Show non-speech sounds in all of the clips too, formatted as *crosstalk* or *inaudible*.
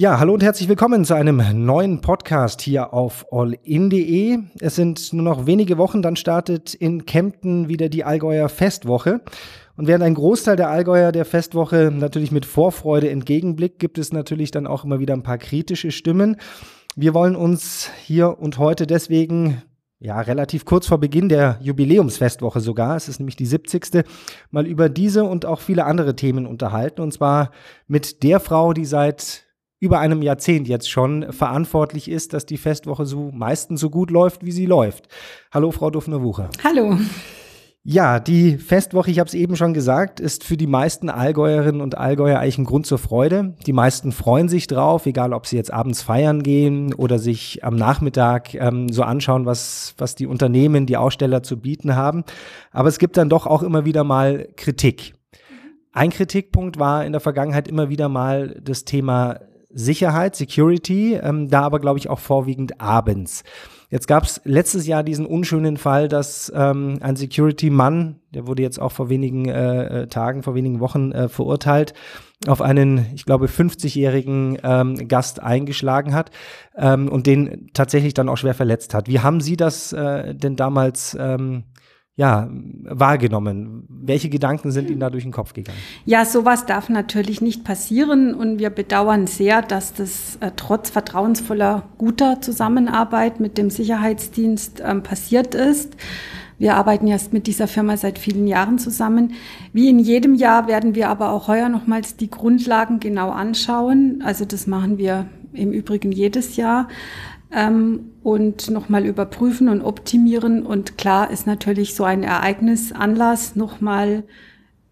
Ja, hallo und herzlich willkommen zu einem neuen Podcast hier auf allin.de. Es sind nur noch wenige Wochen, dann startet in Kempten wieder die Allgäuer Festwoche. Und während ein Großteil der Allgäuer der Festwoche natürlich mit Vorfreude entgegenblickt, gibt es natürlich dann auch immer wieder ein paar kritische Stimmen. Wir wollen uns hier und heute deswegen ja, relativ kurz vor Beginn der Jubiläumsfestwoche sogar, es ist nämlich die 70. mal über diese und auch viele andere Themen unterhalten. Und zwar mit der Frau, die seit über einem Jahrzehnt jetzt schon verantwortlich ist, dass die Festwoche so meistens so gut läuft, wie sie läuft. Hallo, Frau Duffner-Wucher. Hallo. Ja, die Festwoche, ich habe es eben schon gesagt, ist für die meisten Allgäuerinnen und Allgäuer eigentlich ein Grund zur Freude. Die meisten freuen sich drauf, egal ob sie jetzt abends feiern gehen oder sich am Nachmittag ähm, so anschauen, was, was die Unternehmen, die Aussteller zu bieten haben. Aber es gibt dann doch auch immer wieder mal Kritik. Ein Kritikpunkt war in der Vergangenheit immer wieder mal das Thema Sicherheit, Security, ähm, da aber glaube ich auch vorwiegend abends. Jetzt gab es letztes Jahr diesen unschönen Fall, dass ähm, ein Security-Mann, der wurde jetzt auch vor wenigen äh, äh Tagen, vor wenigen Wochen äh, verurteilt, auf einen, ich glaube, 50-jährigen ähm, Gast eingeschlagen hat ähm, und den tatsächlich dann auch schwer verletzt hat. Wie haben Sie das äh, denn damals ähm, ja, wahrgenommen? Welche Gedanken sind Ihnen da durch den Kopf gegangen? Ja, sowas darf natürlich nicht passieren und wir bedauern sehr, dass das äh, trotz vertrauensvoller, guter Zusammenarbeit mit dem Sicherheitsdienst äh, passiert ist. Wir arbeiten jetzt mit dieser Firma seit vielen Jahren zusammen. Wie in jedem Jahr werden wir aber auch heuer nochmals die Grundlagen genau anschauen. Also das machen wir im Übrigen jedes Jahr ähm, und nochmal überprüfen und optimieren. Und klar ist natürlich so ein Ereignis Anlass, nochmal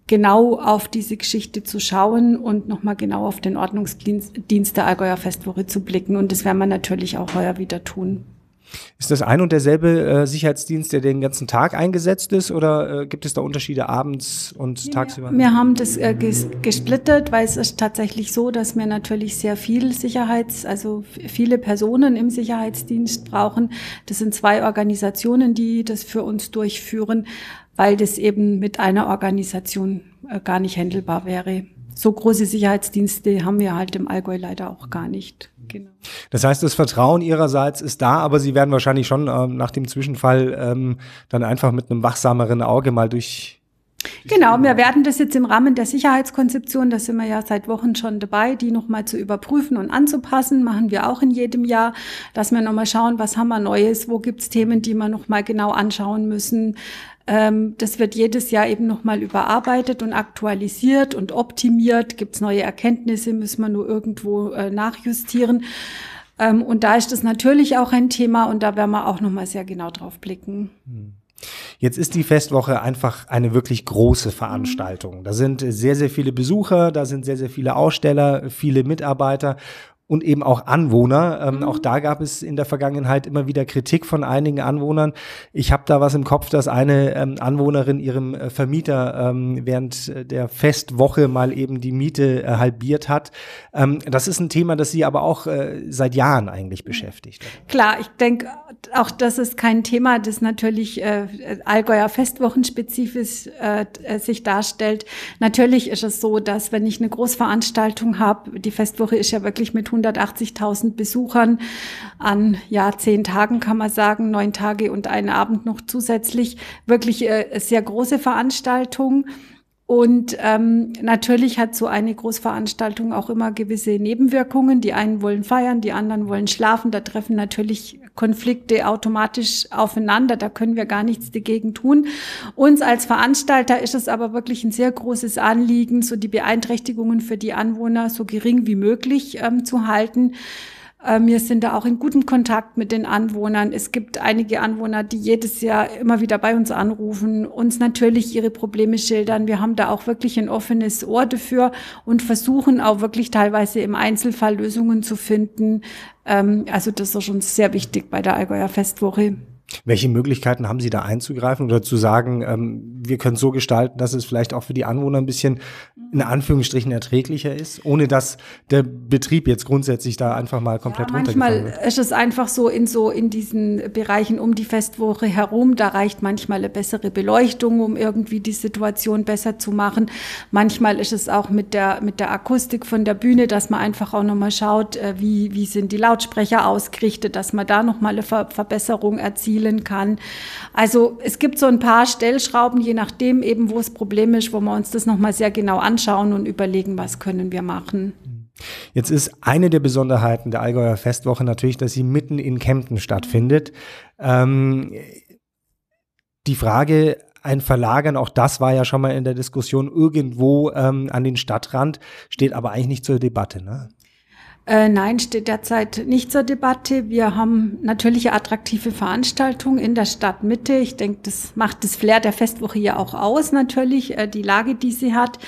genau auf diese Geschichte zu schauen und nochmal genau auf den Ordnungsdienst der Allgäuer Festwoche zu blicken. Und das werden wir natürlich auch heuer wieder tun. Ist das ein und derselbe äh, Sicherheitsdienst, der den ganzen Tag eingesetzt ist oder äh, gibt es da Unterschiede abends und ja, tagsüber? Wir haben das äh, ges gesplittet, weil es ist tatsächlich so, dass wir natürlich sehr viel Sicherheits, also viele Personen im Sicherheitsdienst brauchen. Das sind zwei Organisationen, die das für uns durchführen, weil das eben mit einer Organisation äh, gar nicht händelbar wäre. So große Sicherheitsdienste haben wir halt im Allgäu leider auch gar nicht. Genau. Das heißt, das Vertrauen ihrerseits ist da, aber Sie werden wahrscheinlich schon ähm, nach dem Zwischenfall ähm, dann einfach mit einem wachsameren Auge mal durch Genau, wir werden das jetzt im Rahmen der Sicherheitskonzeption, da sind wir ja seit Wochen schon dabei, die nochmal zu überprüfen und anzupassen, machen wir auch in jedem Jahr, dass wir nochmal schauen, was haben wir Neues, wo gibt's Themen, die wir nochmal genau anschauen müssen, das wird jedes Jahr eben nochmal überarbeitet und aktualisiert und optimiert. Gibt es neue Erkenntnisse, müssen wir nur irgendwo äh, nachjustieren. Ähm, und da ist das natürlich auch ein Thema und da werden wir auch nochmal sehr genau drauf blicken. Hm. Jetzt ist die Festwoche einfach eine wirklich große Veranstaltung. Da sind sehr, sehr viele Besucher, da sind sehr, sehr viele Aussteller, viele Mitarbeiter und eben auch Anwohner. Ähm, mhm. Auch da gab es in der Vergangenheit immer wieder Kritik von einigen Anwohnern. Ich habe da was im Kopf, dass eine ähm, Anwohnerin ihrem äh, Vermieter ähm, während äh, der Festwoche mal eben die Miete äh, halbiert hat. Ähm, das ist ein Thema, das sie aber auch äh, seit Jahren eigentlich beschäftigt. Klar, ich denke, auch das ist kein Thema, das natürlich äh, Allgäuer Festwochenspezifisch äh, äh, sich darstellt. Natürlich ist es so, dass wenn ich eine Großveranstaltung habe, die Festwoche ist ja wirklich mit 180.000 Besuchern an ja zehn Tagen kann man sagen, neun Tage und einen Abend noch zusätzlich. Wirklich äh, sehr große Veranstaltung. Und ähm, natürlich hat so eine Großveranstaltung auch immer gewisse Nebenwirkungen. Die einen wollen feiern, die anderen wollen schlafen. Da treffen natürlich Konflikte automatisch aufeinander. Da können wir gar nichts dagegen tun. Uns als Veranstalter ist es aber wirklich ein sehr großes Anliegen, so die Beeinträchtigungen für die Anwohner so gering wie möglich ähm, zu halten. Äh, wir sind da auch in gutem Kontakt mit den Anwohnern. Es gibt einige Anwohner, die jedes Jahr immer wieder bei uns anrufen, uns natürlich ihre Probleme schildern. Wir haben da auch wirklich ein offenes Ohr dafür und versuchen auch wirklich teilweise im Einzelfall Lösungen zu finden. Ähm, also das ist schon sehr wichtig bei der Allgäuer Festwoche. Welche Möglichkeiten haben Sie da einzugreifen oder zu sagen, ähm, wir können so gestalten, dass es vielleicht auch für die Anwohner ein bisschen in Anführungsstrichen erträglicher ist, ohne dass der Betrieb jetzt grundsätzlich da einfach mal komplett ja, runtergefahren wird? Manchmal ist es einfach so in so in diesen Bereichen um die Festwoche herum, da reicht manchmal eine bessere Beleuchtung, um irgendwie die Situation besser zu machen. Manchmal ist es auch mit der mit der Akustik von der Bühne, dass man einfach auch nochmal schaut, äh, wie wie sind die Lautsprecher ausgerichtet, dass man da nochmal eine Ver Verbesserung erzielen kann. Also es gibt so ein paar Stellschrauben, je nachdem eben, wo das Problem ist, wo wir uns das nochmal sehr genau anschauen und überlegen, was können wir machen. Jetzt ist eine der Besonderheiten der Allgäuer Festwoche natürlich, dass sie mitten in Kempten stattfindet. Ähm, die Frage, ein Verlagern, auch das war ja schon mal in der Diskussion irgendwo ähm, an den Stadtrand, steht aber eigentlich nicht zur Debatte. Ne? Äh, nein, steht derzeit nicht zur Debatte. Wir haben natürlich attraktive Veranstaltungen in der Stadtmitte. Ich denke, das macht das Flair der Festwoche ja auch aus, natürlich, äh, die Lage, die sie hat.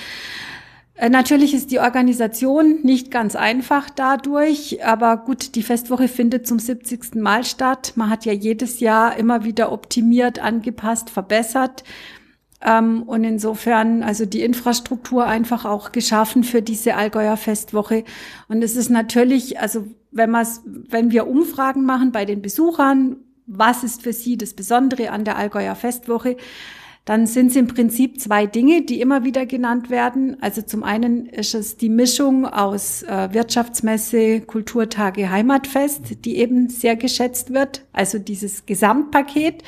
Äh, natürlich ist die Organisation nicht ganz einfach dadurch, aber gut, die Festwoche findet zum 70. Mal statt. Man hat ja jedes Jahr immer wieder optimiert, angepasst, verbessert. Ähm, und insofern also die Infrastruktur einfach auch geschaffen für diese Allgäuer Festwoche. Und es ist natürlich, also wenn, wenn wir Umfragen machen bei den Besuchern, was ist für sie das Besondere an der Allgäuer Festwoche, dann sind es im Prinzip zwei Dinge, die immer wieder genannt werden. Also zum einen ist es die Mischung aus äh, Wirtschaftsmesse, Kulturtage, Heimatfest, die eben sehr geschätzt wird. Also dieses Gesamtpaket.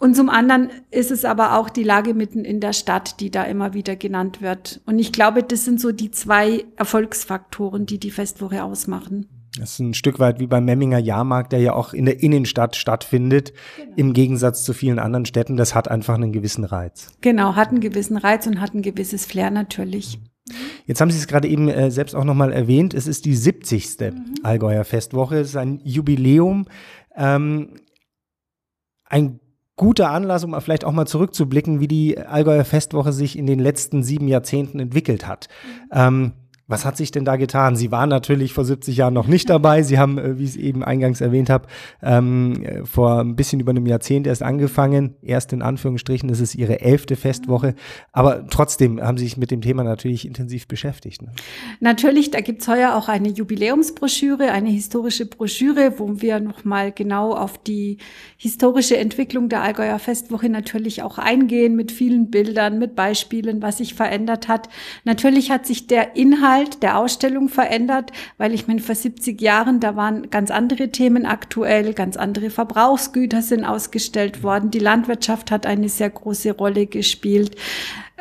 Und zum anderen ist es aber auch die Lage mitten in der Stadt, die da immer wieder genannt wird. Und ich glaube, das sind so die zwei Erfolgsfaktoren, die die Festwoche ausmachen. Das ist ein Stück weit wie beim Memminger Jahrmarkt, der ja auch in der Innenstadt stattfindet, genau. im Gegensatz zu vielen anderen Städten. Das hat einfach einen gewissen Reiz. Genau, hat einen gewissen Reiz und hat ein gewisses Flair natürlich. Jetzt haben Sie es gerade eben äh, selbst auch nochmal erwähnt. Es ist die 70. Mhm. Allgäuer Festwoche. Es ist ein Jubiläum. Ähm, ein guter Anlass, um vielleicht auch mal zurückzublicken, wie die Allgäuer Festwoche sich in den letzten sieben Jahrzehnten entwickelt hat. Mhm. Ähm, was hat sich denn da getan? Sie waren natürlich vor 70 Jahren noch nicht dabei. Sie haben, äh, wie ich es eben eingangs erwähnt habe, ähm, vor ein bisschen über einem Jahrzehnt erst angefangen. Erst in Anführungsstrichen, das ist Ihre elfte Festwoche. Aber trotzdem haben Sie sich mit dem Thema natürlich intensiv beschäftigt. Ne? Natürlich, da gibt's heuer auch eine Jubiläumsbroschüre, eine historische Broschüre, wo wir nochmal genau auf die historische Entwicklung der Allgäuer Festwoche natürlich auch eingehen, mit vielen Bildern, mit Beispielen, was sich verändert hat. Natürlich hat sich der Inhalt Inhalt der Ausstellung verändert, weil ich meine, vor 70 Jahren, da waren ganz andere Themen aktuell, ganz andere Verbrauchsgüter sind ausgestellt worden. Die Landwirtschaft hat eine sehr große Rolle gespielt.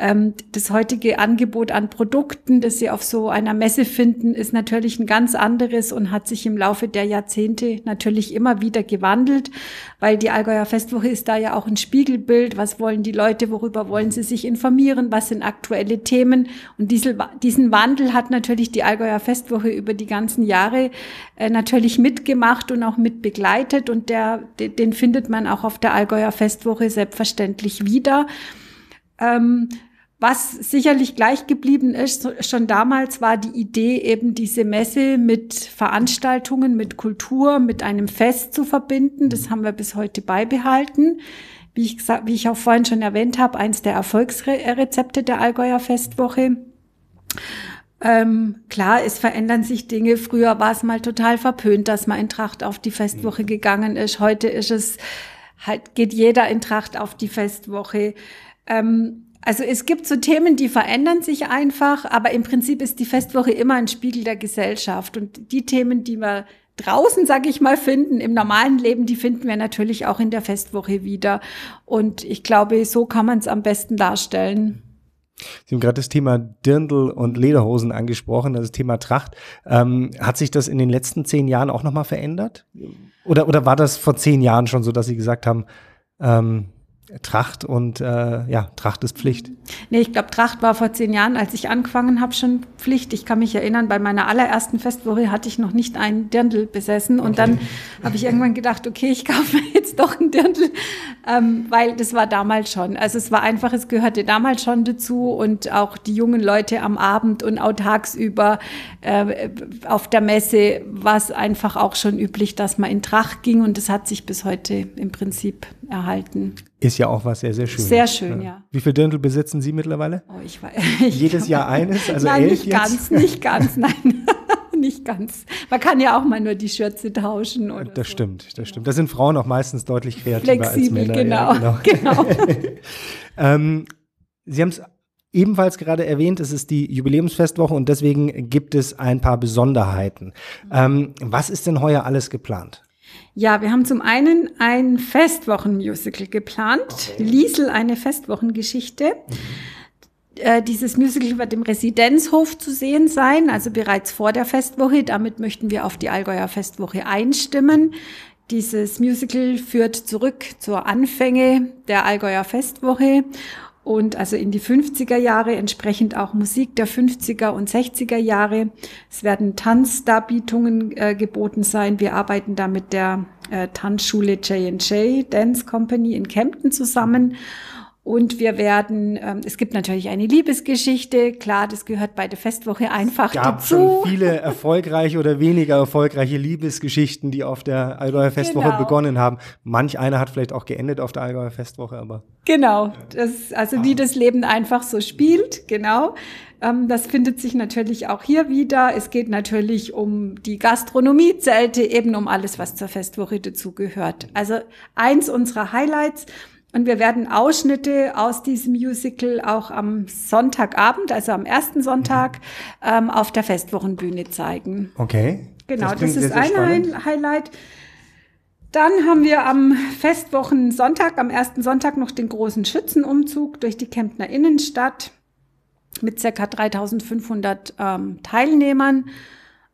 Ähm, das heutige Angebot an Produkten, das Sie auf so einer Messe finden, ist natürlich ein ganz anderes und hat sich im Laufe der Jahrzehnte natürlich immer wieder gewandelt, weil die Allgäuer Festwoche ist da ja auch ein Spiegelbild. Was wollen die Leute? Worüber wollen sie sich informieren? Was sind aktuelle Themen? Und diesen Wandel hat natürlich die Allgäuer Festwoche über die ganzen Jahre äh, natürlich mitgemacht und auch mit begleitet und der, den findet man auch auf der Allgäuer Festwoche selbstverständlich wieder. Ähm, was sicherlich gleich geblieben ist, schon damals war die Idee eben diese Messe mit Veranstaltungen, mit Kultur, mit einem Fest zu verbinden. Das haben wir bis heute beibehalten. Wie ich, gesagt, wie ich auch vorhin schon erwähnt habe, eins der Erfolgsrezepte der Allgäuer Festwoche. Ähm, klar, es verändern sich Dinge. Früher war es mal total verpönt, dass man in Tracht auf die Festwoche gegangen ist. Heute ist es halt, geht jeder in Tracht auf die Festwoche. Ähm, also es gibt so Themen, die verändern sich einfach, aber im Prinzip ist die Festwoche immer ein Spiegel der Gesellschaft. Und die Themen, die wir draußen, sag ich mal, finden, im normalen Leben, die finden wir natürlich auch in der Festwoche wieder. Und ich glaube, so kann man es am besten darstellen. Sie haben gerade das Thema Dirndl und Lederhosen angesprochen, das Thema Tracht. Ähm, hat sich das in den letzten zehn Jahren auch nochmal verändert? Oder, oder war das vor zehn Jahren schon so, dass Sie gesagt haben, ähm, Tracht und äh, ja, Tracht ist Pflicht. Nee, ich glaube, Tracht war vor zehn Jahren, als ich angefangen habe, schon Pflicht. Ich kann mich erinnern, bei meiner allerersten Festwoche hatte ich noch nicht einen Dirndl besessen und okay. dann habe ich irgendwann gedacht, okay, ich kaufe mir jetzt doch einen Dirndl, ähm, weil das war damals schon. Also es war einfach, es gehörte damals schon dazu und auch die jungen Leute am Abend und auch tagsüber äh, auf der Messe war es einfach auch schon üblich, dass man in Tracht ging und das hat sich bis heute im Prinzip erhalten. Ist ja auch was sehr, sehr schön. Sehr schön, ja. ja. Wie viele Dirndl besitzen Sie mittlerweile? Oh, ich weiß. *laughs* Jedes Jahr eines? Also nein, elf nicht jetzt? ganz, nicht ganz, *laughs* nein. nicht ganz. Man kann ja auch mal nur die Schürze tauschen. Oder das so. stimmt, das stimmt. Da sind Frauen auch meistens deutlich kreativer Flexibel, als Männer. genau. Ja, genau. *laughs* ähm, Sie haben es ebenfalls gerade erwähnt, es ist die Jubiläumsfestwoche und deswegen gibt es ein paar Besonderheiten. Ähm, was ist denn heuer alles geplant? Ja, wir haben zum einen ein Festwochenmusical geplant. Okay. Liesel, eine Festwochengeschichte. Mhm. Äh, dieses Musical wird im Residenzhof zu sehen sein, also bereits vor der Festwoche. Damit möchten wir auf die Allgäuer Festwoche einstimmen. Dieses Musical führt zurück zur Anfänge der Allgäuer Festwoche und also in die 50er Jahre, entsprechend auch Musik der 50er und 60er Jahre. Es werden Tanzdarbietungen äh, geboten sein. Wir arbeiten da mit der äh, Tanzschule J&J Dance Company in Kempten zusammen. Und wir werden, ähm, es gibt natürlich eine Liebesgeschichte, klar, das gehört bei der Festwoche einfach es gab dazu. schon *laughs* viele erfolgreiche oder weniger erfolgreiche Liebesgeschichten, die auf der Allgäuer Festwoche Genau. begonnen haben. Manch einer hat vielleicht auch geendet auf der Allgäuer Festwoche, aber Genau, das, also wie das Leben einfach so spielt, genau. Ähm, das findet sich natürlich auch hier wieder. Es geht natürlich um die Gastronomiezelte, eben um alles, was zur Festwoche dazugehört. Also eins unserer Highlights. Und wir werden Ausschnitte aus diesem Musical auch am Sonntagabend, also am ersten Sonntag, ähm, auf der Festwochenbühne zeigen. okay. Genau, das, klingt ist ein spannend. Highlight. Dann haben wir am Festwochensonntag, am ersten Sonntag noch den großen Schützenumzug durch die Kemptner Innenstadt mit circa 3500 ähm, Teilnehmern.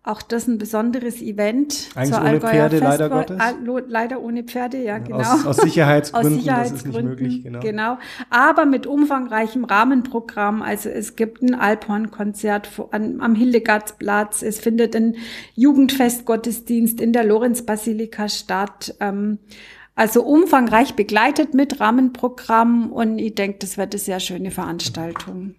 Auch das ein besonderes Event. Eigentlich ohne Allgäuer Pferde, leider Festwoche. Gottes. Ah, leider ohne Pferde, ja, genau. Aus, aus Sicherheitsgründen, Aus Sicherheitsgründen, das ist nicht möglich. Genau. genau. Aber mit umfangreichem Rahmenprogramm. Also es gibt ein Alphorn-Konzert am Hildegardsplatz. Es findet ein Jugendfestgottesdienst in der Lorenzbasilika statt. Ähm, also umfangreich begleitet mit Rahmenprogramm. Und ich denke, das wird eine sehr schöne Veranstaltung.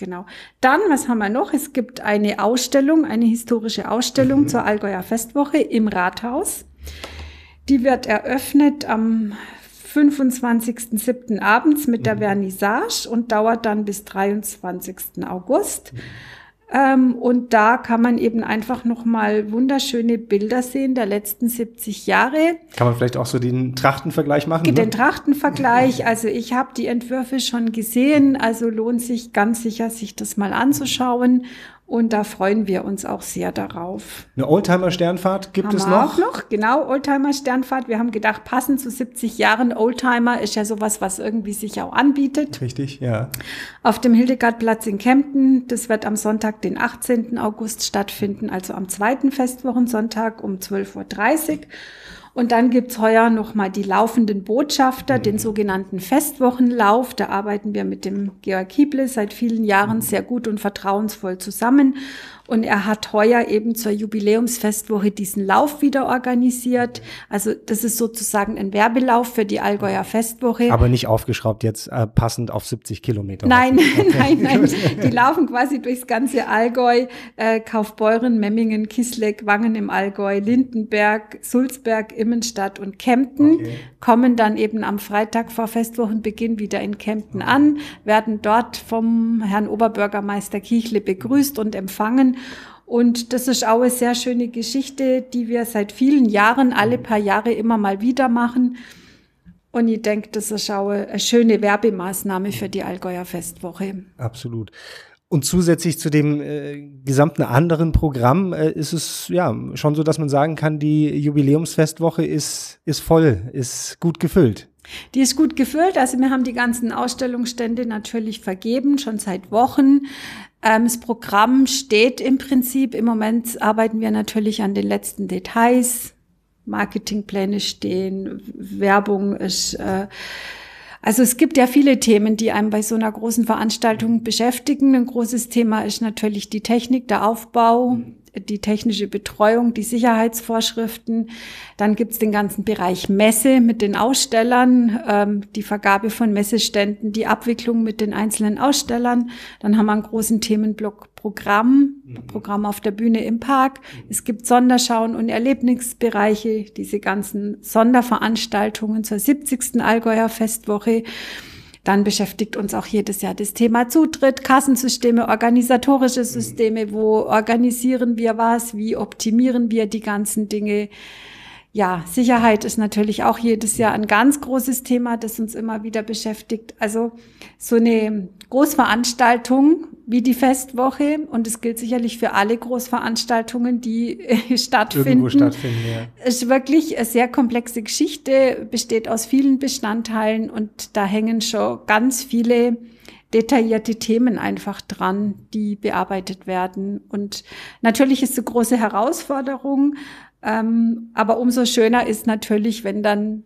Genau. Dann, was haben wir noch? Es gibt eine Ausstellung, eine historische Ausstellung Mhm. zur Allgäuer Festwoche im Rathaus. Die wird eröffnet am 25.07. abends mit der Vernissage und dauert dann bis 23. August. Ähm, und da kann man eben einfach nochmal wunderschöne Bilder sehen der letzten 70 Jahre. Kann man vielleicht auch so den Trachtenvergleich machen? Den Ne? Trachtenvergleich, also ich habe die Entwürfe schon gesehen, also lohnt sich ganz sicher, sich das mal anzuschauen. Und da freuen wir uns auch sehr darauf. Eine Oldtimer-Sternfahrt gibt Haben es noch? auch noch, genau, Oldtimer Sternfahrt. Wir haben gedacht, passend zu 70 Jahren Oldtimer ist ja sowas, was irgendwie sich auch anbietet. Richtig, ja. Auf dem Hildegardplatz in Kempten. Das wird am Sonntag, den 18. August stattfinden, also am zweiten Festwochensonntag um 12.30 Uhr. Und dann gibt's heuer nochmal die laufenden Botschafter, den sogenannten Festwochenlauf. Da arbeiten wir mit dem Georg Kieble seit vielen Jahren sehr gut und vertrauensvoll zusammen. Und er hat heuer eben zur Jubiläumsfestwoche diesen Lauf wieder organisiert. Also das ist sozusagen ein Werbelauf für die Allgäuer Festwoche. Aber nicht aufgeschraubt jetzt äh, passend auf 70 Kilometer. Nein, *laughs* nein, nein. Die laufen quasi durchs ganze Allgäu, äh, Kaufbeuren, Memmingen, Kisleck, Wangen im Allgäu, Lindenberg, Sulzberg, Immenstadt und Kempten, Okay. kommen dann eben am Freitag vor Festwochenbeginn wieder in Kempten an, werden dort vom Herrn Oberbürgermeister Kichle begrüßt und empfangen. Und das ist auch eine sehr schöne Geschichte, die wir seit vielen Jahren, alle paar Jahre immer mal wieder machen. Und ich denke, das ist auch eine schöne Werbemaßnahme für die Allgäuer Festwoche. Absolut. Und zusätzlich zu dem äh, gesamten anderen Programm äh, ist es ja schon so, dass man sagen kann, die Jubiläumsfestwoche ist, ist voll, ist gut gefüllt. Die ist gut gefüllt. Also wir haben die ganzen Ausstellungsstände natürlich vergeben, schon seit Wochen. Ähm, das Programm steht im Prinzip. Im Moment arbeiten wir natürlich an den letzten Details. Marketingpläne stehen, Werbung ist. Äh, also es gibt ja viele Themen, die einem bei so einer großen Veranstaltung beschäftigen. Ein großes Thema ist natürlich die Technik, der Aufbau. Die technische Betreuung, die Sicherheitsvorschriften. Dann gibt's den ganzen Bereich Messe mit den Ausstellern, ähm, die Vergabe von Messeständen, die Abwicklung mit den einzelnen Ausstellern. Dann haben wir einen großen Themenblock Programm, mhm. Programm auf der Bühne im Park. Es gibt Sonderschauen und Erlebnisbereiche, diese ganzen Sonderveranstaltungen zur 70. Allgäuer Festwoche. Dann beschäftigt uns auch jedes Jahr das Thema Zutritt, Kassensysteme, organisatorische Systeme. Wo organisieren wir was? Wie optimieren wir die ganzen Dinge? Ja, Sicherheit ist natürlich auch jedes Jahr ein ganz großes Thema, das uns immer wieder beschäftigt. Also so eine Großveranstaltung wie die Festwoche und es gilt sicherlich für alle Großveranstaltungen, die äh, stattfinden. Irgendwo stattfinden ja. Ist wirklich eine sehr komplexe Geschichte, besteht aus vielen Bestandteilen und da hängen schon ganz viele detaillierte Themen einfach dran, die bearbeitet werden. Und natürlich ist es eine große Herausforderung, ähm, aber umso schöner ist natürlich, wenn dann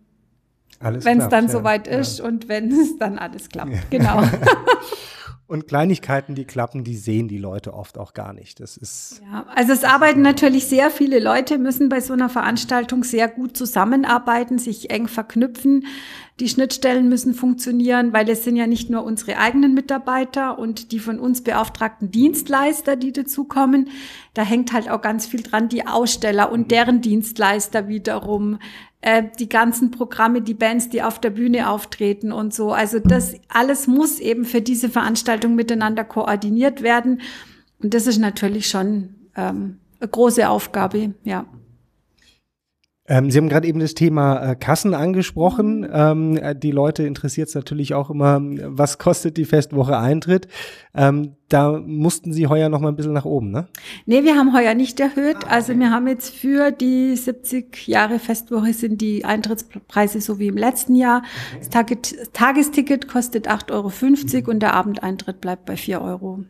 wenn es dann ja, soweit ist ja. und wenn es dann alles klappt. Ja. Genau. *laughs* *laughs* Und Kleinigkeiten, die klappen, die sehen die Leute oft auch gar nicht. Das ist. Ja, also es arbeiten natürlich sehr viele Leute, müssen bei so einer Veranstaltung sehr gut zusammenarbeiten, sich eng verknüpfen. Die Schnittstellen müssen funktionieren, weil es sind ja nicht nur unsere eigenen Mitarbeiter und die von uns beauftragten Dienstleister, die dazukommen. Da hängt halt auch ganz viel dran, die Aussteller und deren Dienstleister wiederum, äh, die ganzen Programme, die Bands, die auf der Bühne auftreten und so. Also das alles muss eben für diese Veranstaltung miteinander koordiniert werden. Und das ist natürlich schon ähm, eine große Aufgabe, ja. Ähm, Sie haben gerade eben das Thema äh, Kassen angesprochen. Ähm, äh, die Leute interessiert es natürlich auch immer, was kostet die Festwoche Eintritt. Ähm, da mussten Sie heuer noch mal ein bisschen nach oben, ne? Nee, wir haben heuer nicht erhöht. Ah, also wir haben jetzt für die 70 Jahre Festwoche sind die Eintrittspreise so wie im letzten Jahr. Okay. Das Tagesticket kostet 8,50 Euro mhm. und der Abendeintritt bleibt bei 4 Euro.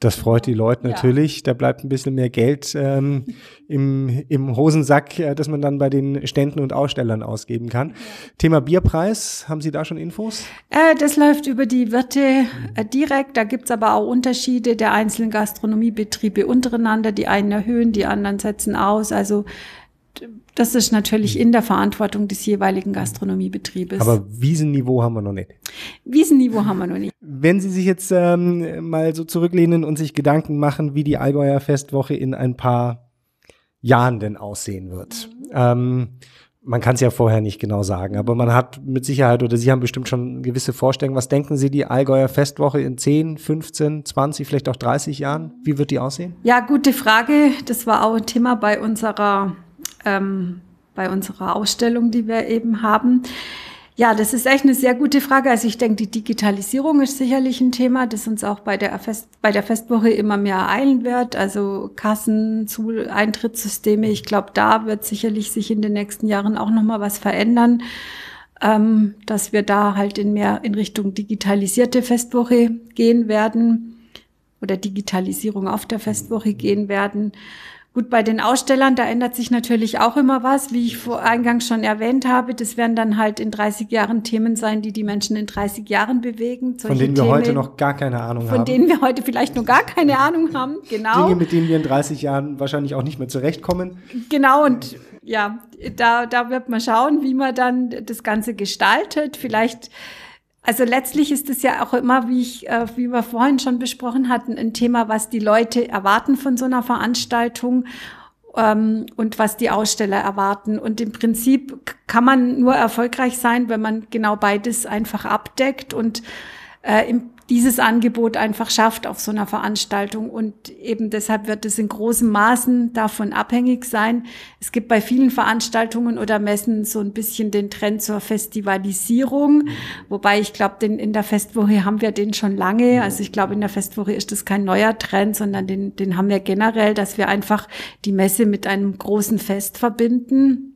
Das freut die Leute natürlich. Ja. Da bleibt ein bisschen mehr Geld ähm, im, im Hosensack, äh, das man dann bei den Ständen und Ausstellern ausgeben kann. Thema Bierpreis, haben Sie da schon Infos? Äh, das läuft über die Wirte äh, direkt. Da gibt's aber auch Unterschiede der einzelnen Gastronomiebetriebe untereinander. Die einen erhöhen, die anderen setzen aus. Also das ist natürlich in der Verantwortung des jeweiligen Gastronomiebetriebes. Aber Wiesenniveau haben wir noch nicht. Wiesenniveau haben wir noch nicht. Wenn Sie sich jetzt ähm, mal so zurücklehnen und sich Gedanken machen, wie die Allgäuer Festwoche in ein paar Jahren denn aussehen wird. Mhm. Ähm, man kann es ja vorher nicht genau sagen, aber man hat mit Sicherheit oder Sie haben bestimmt schon gewisse Vorstellungen. Was denken Sie, die Allgäuer Festwoche in 10, 15, 20, vielleicht auch 30 Jahren? Wie wird die aussehen? Ja, gute Frage. Das war auch ein Thema bei unserer ähm, bei unserer Ausstellung, die wir eben haben. Ja, das ist echt eine sehr gute Frage. Also ich denke, die Digitalisierung ist sicherlich ein Thema, das uns auch bei der, Fest, bei der Festwoche immer mehr ereilen wird. Also Kassen, Eintrittssysteme. Ich glaube, da wird sicherlich sich in den nächsten Jahren auch noch mal was verändern, ähm, dass wir da halt in mehr in Richtung digitalisierte Festwoche gehen werden oder Digitalisierung auf der Festwoche gehen werden. Gut, bei den Ausstellern, da ändert sich natürlich auch immer was, wie ich vor eingangs schon erwähnt habe. Das werden dann halt in 30 Jahren Themen sein, die die Menschen in 30 Jahren bewegen. Solche von denen wir Themen, heute noch gar keine Ahnung von haben. Von denen wir heute vielleicht noch gar keine *laughs* Ahnung haben, genau. Dinge, mit denen wir in 30 Jahren wahrscheinlich auch nicht mehr zurechtkommen. Genau, und ja, da, da wird man schauen, wie man dann das Ganze gestaltet. Vielleicht also letztlich ist es ja auch immer, wie ich, äh, wie wir vorhin schon besprochen hatten, ein Thema, was die Leute erwarten von so einer Veranstaltung ähm, und was die Aussteller erwarten. Und im Prinzip kann man nur erfolgreich sein, wenn man genau beides einfach abdeckt und äh, im dieses Angebot einfach schafft auf so einer Veranstaltung. Und eben deshalb wird es in großem Maßen davon abhängig sein. Es gibt bei vielen Veranstaltungen oder Messen so ein bisschen den Trend zur Festivalisierung. Mhm. Wobei ich glaube, in der Festwoche haben wir den schon lange. Also ich glaube, in der Festwoche ist das kein neuer Trend, sondern den, den haben wir generell, dass wir einfach die Messe mit einem großen Fest verbinden.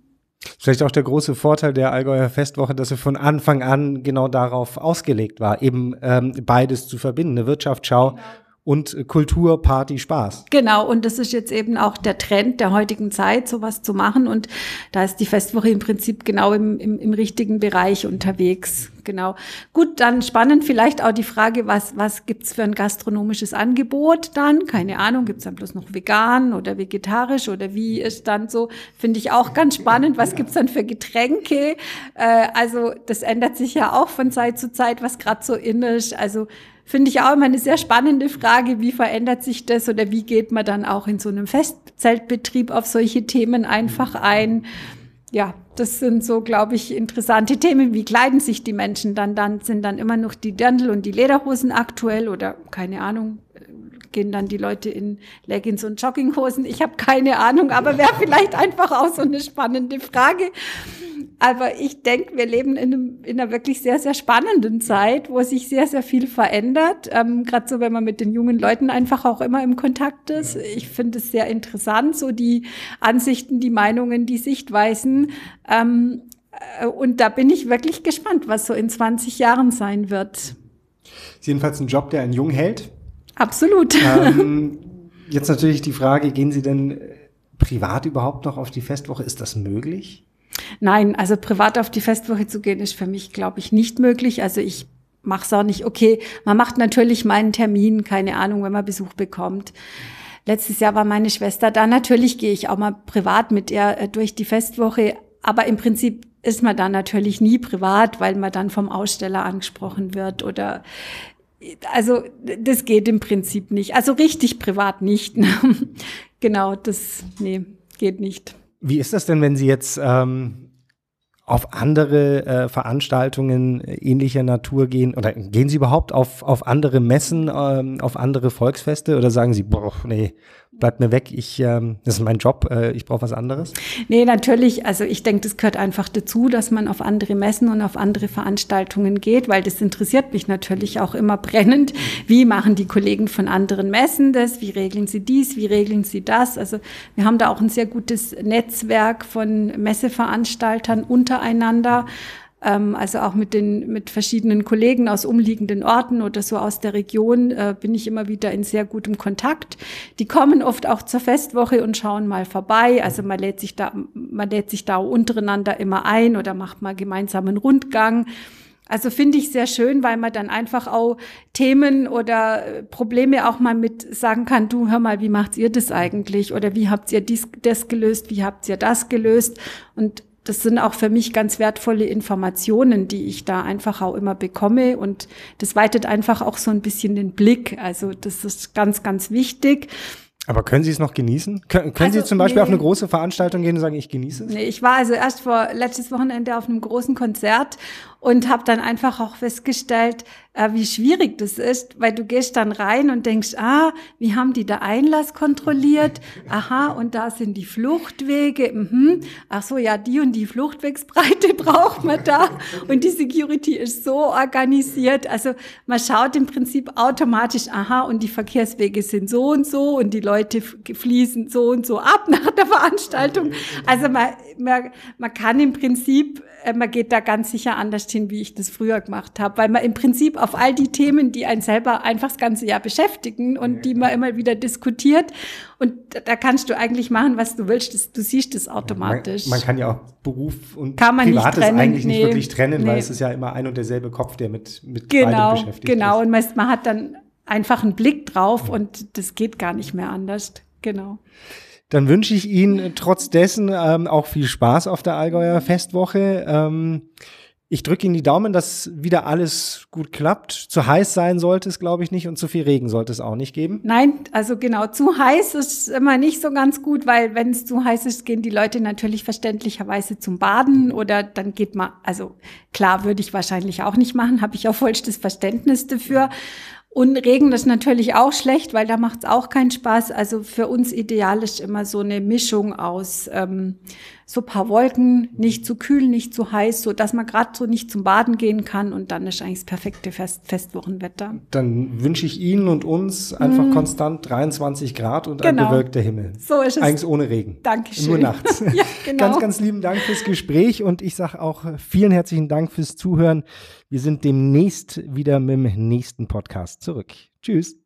Vielleicht auch der große Vorteil der Allgäuer Festwoche, dass sie von Anfang an genau darauf ausgelegt war, eben ähm, beides zu verbinden, eine Wirtschaftsschau genau. Und Kultur, Party, Spaß. Genau, und das ist jetzt eben auch der Trend der heutigen Zeit, sowas zu machen. Und da ist die Festwoche im Prinzip genau im, im, im richtigen Bereich unterwegs. Genau. Gut, dann spannend vielleicht auch die Frage, was, was gibt's für ein gastronomisches Angebot dann? Keine Ahnung, gibt's dann bloß noch vegan oder vegetarisch oder wie ist dann so? Finde ich auch ganz spannend. Was gibt's dann für Getränke? Äh, also das ändert sich ja auch von Zeit zu Zeit, was gerade so in ist. Also finde ich auch immer eine sehr spannende Frage, wie verändert sich das oder wie geht man dann auch in so einem Festzeltbetrieb auf solche Themen einfach ein? Ja, das sind so, glaube ich, interessante Themen. Wie kleiden sich die Menschen dann? Dann sind dann immer noch die Dirndl und die Lederhosen aktuell oder keine Ahnung, gehen dann die Leute in Leggings und Jogginghosen. Ich habe keine Ahnung, aber wäre vielleicht einfach auch so eine spannende Frage. Aber ich denke, wir leben in, einem, in, einer wirklich sehr, sehr spannenden Zeit, wo sich sehr, sehr viel verändert. Ähm, Gerade so, wenn man mit den jungen Leuten einfach auch immer im Kontakt ist. Ich finde es sehr interessant, so die Ansichten, die Meinungen, die Sichtweisen. Ähm, äh, und da bin ich wirklich gespannt, was so in 20 Jahren sein wird. Ist jedenfalls ein Job, der einen jung hält. Absolut. Ähm, *laughs* jetzt natürlich die Frage, gehen Sie denn privat überhaupt noch auf die Festwoche? Ist das möglich? Nein, also privat auf die Festwoche zu gehen, ist für mich, glaube ich, nicht möglich. Also ich mache es auch nicht. Okay, man macht natürlich meinen Termin, keine Ahnung, wenn man Besuch bekommt. Letztes Jahr war meine Schwester da. Natürlich gehe ich auch mal privat mit ihr äh, durch die Festwoche. Aber im Prinzip ist man da natürlich nie privat, weil man dann vom Aussteller angesprochen wird oder also das geht im Prinzip nicht. Also richtig privat nicht. *laughs* genau, das nee, geht nicht. Wie ist das denn, wenn Sie jetzt ähm, auf andere äh, Veranstaltungen ähnlicher Natur gehen? Oder gehen Sie überhaupt auf, auf andere Messen, ähm, auf andere Volksfeste? Oder sagen Sie, boah, nee, bleibt mir weg, ich, ähm, das ist mein Job, äh, ich brauche was anderes? Nee, natürlich. Also ich denke, das gehört einfach dazu, dass man auf andere Messen und auf andere Veranstaltungen geht, weil das interessiert mich natürlich auch immer brennend. Wie machen die Kollegen von anderen Messen das? Wie regeln sie dies? Wie regeln sie das? Also wir haben da auch ein sehr gutes Netzwerk von Messeveranstaltern untereinander ähm, also auch mit den mit verschiedenen Kollegen aus umliegenden Orten oder so aus der Region äh, bin ich immer wieder in sehr gutem Kontakt. Die kommen oft auch zur Festwoche und schauen mal vorbei. Also man lädt sich da man lädt sich da untereinander immer ein oder macht mal gemeinsamen Rundgang. Also finde ich sehr schön, weil man dann einfach auch Themen oder äh, Probleme auch mal mit sagen kann, du hör mal, wie macht ihr das eigentlich? Oder wie habt ihr dies, das gelöst? Wie habt ihr das gelöst? Und das sind auch für mich ganz wertvolle Informationen, die ich da einfach auch immer bekomme. Und das weitet einfach auch so ein bisschen den Blick. Also das ist ganz, ganz wichtig. Aber können Sie es noch genießen? Können, können also, Sie zum Beispiel nee. auf eine große Veranstaltung gehen und sagen, ich genieße es? Nee, ich war also erst vor letztes Wochenende auf einem großen Konzert und habe dann einfach auch festgestellt, äh, wie schwierig das ist, weil du gehst dann rein und denkst, ah, wie haben die da Einlass kontrolliert? Aha, und da sind die Fluchtwege. Mhm. Ach so, ja, die und die Fluchtwegsbreite *laughs* braucht man da und die Security ist so organisiert. Also man schaut im Prinzip automatisch, aha, und die Verkehrswege sind so und so und die Leute fließen so und so ab *laughs* nach der Veranstaltung. Also man, man, man kann im Prinzip, äh, man geht da ganz sicher anders hin, wie ich das früher gemacht habe, weil man im Prinzip auf all die Themen, die einen selber einfach das ganze Jahr beschäftigen und ja, die man immer wieder diskutiert. Und da kannst du eigentlich machen, was du willst. Das, du siehst es automatisch. Man, man, kann ja auch Beruf und man Privates nicht trennen. eigentlich nee, nicht wirklich trennen, nee. weil es ist ja immer ein und derselbe Kopf, der mit, mit genau, beschäftigt genau. ist. Genau, und man, hat dann einfach einen Blick drauf ja. und das geht gar nicht mehr anders. Genau. Dann wünsche ich Ihnen trotz dessen ähm, auch viel Spaß auf der Allgäuer Festwoche. Ähm, ich drücke Ihnen die Daumen, dass wieder alles gut klappt. Zu heiß sein sollte es, glaube ich, nicht und zu viel Regen sollte es auch nicht geben. Nein, also genau, zu heiß ist immer nicht so ganz gut, weil wenn es zu heiß ist, gehen die Leute natürlich verständlicherweise zum Baden oder dann geht man, also klar würde ich wahrscheinlich auch nicht machen, habe ich auch vollstes Verständnis dafür. Und Regen ist natürlich auch schlecht, weil da macht es auch keinen Spaß. Also für uns ideal ist immer so eine Mischung aus ähm, so ein paar Wolken, nicht zu kühl, nicht zu heiß, so dass man gerade so nicht zum Baden gehen kann und dann ist eigentlich das perfekte Fest Festwochenwetter. Dann wünsche ich Ihnen und uns einfach mm. konstant 23 Grad und genau. ein bewölkter Himmel. So ist es. Eigentlich ohne Regen. Dankeschön. Nur nachts. *laughs* ja, genau. Ganz, ganz lieben Dank fürs Gespräch und ich sage auch vielen herzlichen Dank fürs Zuhören. Wir sind demnächst wieder mit dem nächsten Podcast zurück. Tschüss.